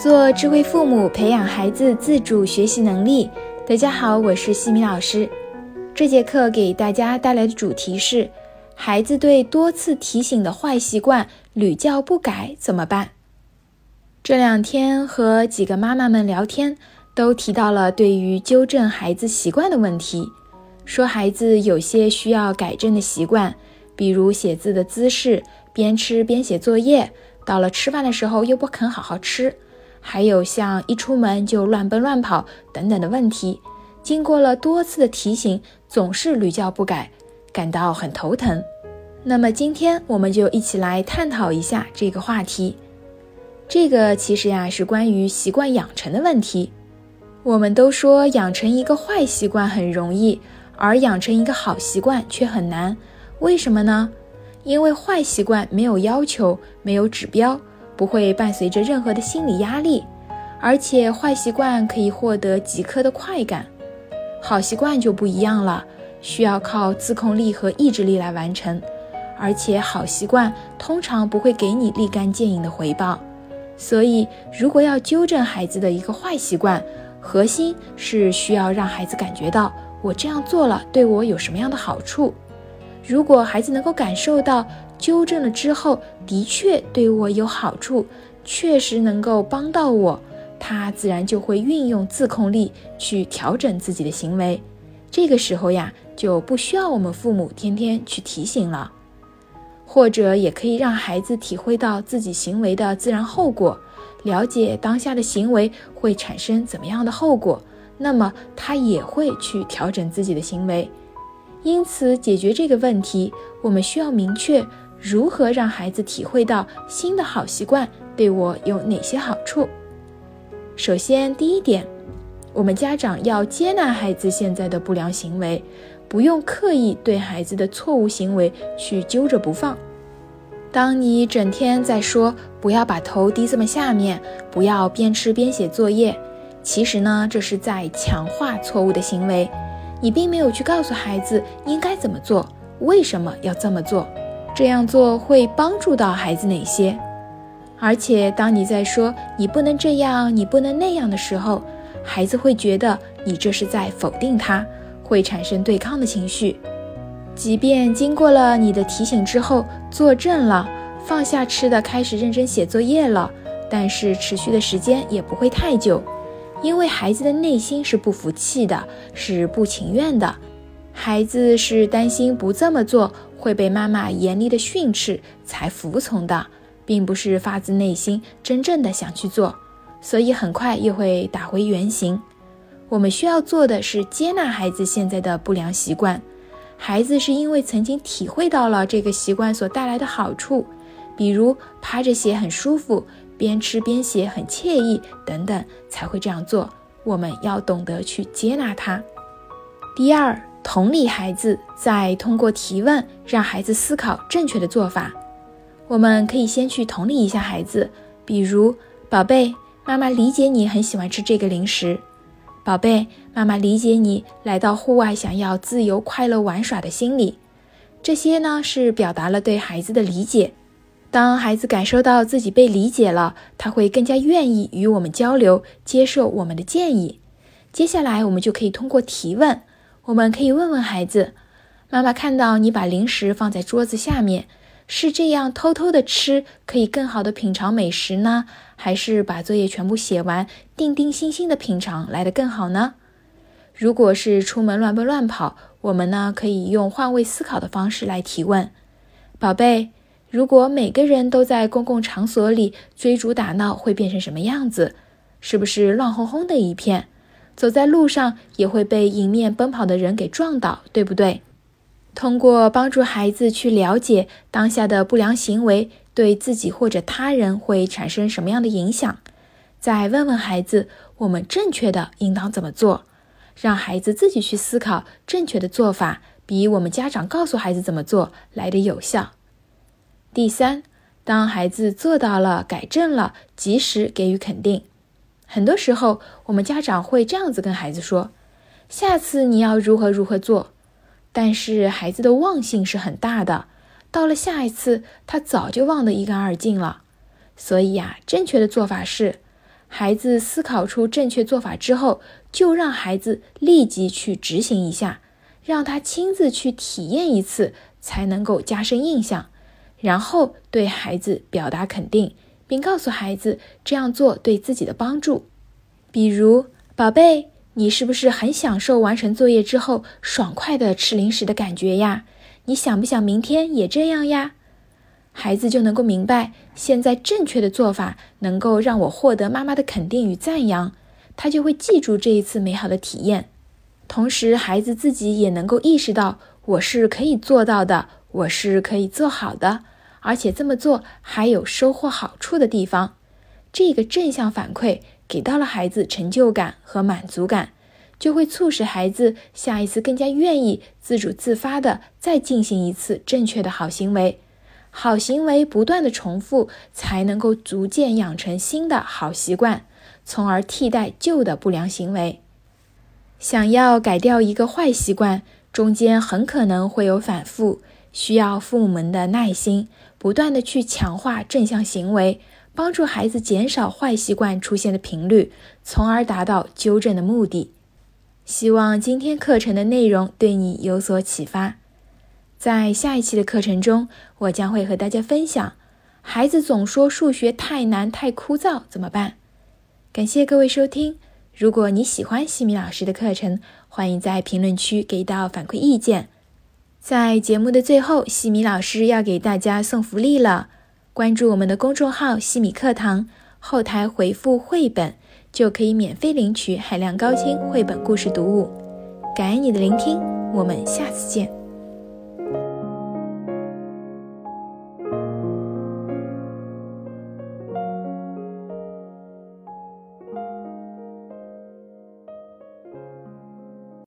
做智慧父母，培养孩子自主学习能力。大家好，我是西米老师。这节课给大家带来的主题是：孩子对多次提醒的坏习惯屡教不改怎么办？这两天和几个妈妈们聊天，都提到了对于纠正孩子习惯的问题，说孩子有些需要改正的习惯，比如写字的姿势、边吃边写作业，到了吃饭的时候又不肯好好吃。还有像一出门就乱奔乱跑等等的问题，经过了多次的提醒，总是屡教不改，感到很头疼。那么今天我们就一起来探讨一下这个话题。这个其实呀是关于习惯养成的问题。我们都说养成一个坏习惯很容易，而养成一个好习惯却很难。为什么呢？因为坏习惯没有要求，没有指标。不会伴随着任何的心理压力，而且坏习惯可以获得即刻的快感，好习惯就不一样了，需要靠自控力和意志力来完成，而且好习惯通常不会给你立竿见影的回报。所以，如果要纠正孩子的一个坏习惯，核心是需要让孩子感觉到我这样做了对我有什么样的好处。如果孩子能够感受到，纠正了之后，的确对我有好处，确实能够帮到我，他自然就会运用自控力去调整自己的行为。这个时候呀，就不需要我们父母天天去提醒了，或者也可以让孩子体会到自己行为的自然后果，了解当下的行为会产生怎么样的后果，那么他也会去调整自己的行为。因此，解决这个问题，我们需要明确。如何让孩子体会到新的好习惯对我有哪些好处？首先，第一点，我们家长要接纳孩子现在的不良行为，不用刻意对孩子的错误行为去揪着不放。当你整天在说不要把头低这么下面，不要边吃边写作业，其实呢，这是在强化错误的行为。你并没有去告诉孩子应该怎么做，为什么要这么做。这样做会帮助到孩子哪些？而且，当你在说“你不能这样，你不能那样”的时候，孩子会觉得你这是在否定他，会产生对抗的情绪。即便经过了你的提醒之后，坐正了，放下吃的，开始认真写作业了，但是持续的时间也不会太久，因为孩子的内心是不服气的，是不情愿的，孩子是担心不这么做。会被妈妈严厉的训斥才服从的，并不是发自内心真正的想去做，所以很快又会打回原形。我们需要做的是接纳孩子现在的不良习惯，孩子是因为曾经体会到了这个习惯所带来的好处，比如趴着写很舒服，边吃边写很惬意等等，才会这样做。我们要懂得去接纳他。第二。同理孩子，再通过提问让孩子思考正确的做法。我们可以先去同理一下孩子，比如：“宝贝，妈妈理解你很喜欢吃这个零食。”“宝贝，妈妈理解你来到户外想要自由快乐玩耍的心理。”这些呢是表达了对孩子的理解。当孩子感受到自己被理解了，他会更加愿意与我们交流，接受我们的建议。接下来，我们就可以通过提问。我们可以问问孩子：“妈妈看到你把零食放在桌子下面，是这样偷偷的吃，可以更好的品尝美食呢，还是把作业全部写完，定定心心的品尝来得更好呢？”如果是出门乱奔乱跑，我们呢可以用换位思考的方式来提问：“宝贝，如果每个人都在公共场所里追逐打闹，会变成什么样子？是不是乱哄哄的一片？”走在路上也会被迎面奔跑的人给撞倒，对不对？通过帮助孩子去了解当下的不良行为对自己或者他人会产生什么样的影响，再问问孩子我们正确的应当怎么做，让孩子自己去思考正确的做法，比我们家长告诉孩子怎么做来的有效。第三，当孩子做到了、改正了，及时给予肯定。很多时候，我们家长会这样子跟孩子说：“下次你要如何如何做。”但是孩子的忘性是很大的，到了下一次，他早就忘得一干二净了。所以呀，正确的做法是，孩子思考出正确做法之后，就让孩子立即去执行一下，让他亲自去体验一次，才能够加深印象。然后对孩子表达肯定，并告诉孩子这样做对自己的帮助。比如，宝贝，你是不是很享受完成作业之后爽快的吃零食的感觉呀？你想不想明天也这样呀？孩子就能够明白，现在正确的做法能够让我获得妈妈的肯定与赞扬，他就会记住这一次美好的体验。同时，孩子自己也能够意识到我是可以做到的，我是可以做好的，而且这么做还有收获好处的地方。这个正向反馈给到了孩子成就感和满足感，就会促使孩子下一次更加愿意自主自发的再进行一次正确的好行为。好行为不断的重复，才能够逐渐养成新的好习惯，从而替代旧的不良行为。想要改掉一个坏习惯，中间很可能会有反复，需要父母们的耐心，不断的去强化正向行为，帮助孩子减少坏习惯出现的频率，从而达到纠正的目的。希望今天课程的内容对你有所启发。在下一期的课程中，我将会和大家分享：孩子总说数学太难、太枯燥，怎么办？感谢各位收听。如果你喜欢西米老师的课程，欢迎在评论区给到反馈意见。在节目的最后，西米老师要给大家送福利了。关注我们的公众号“西米课堂”，后台回复“绘本”，就可以免费领取海量高清绘本故事读物。感恩你的聆听，我们下次见。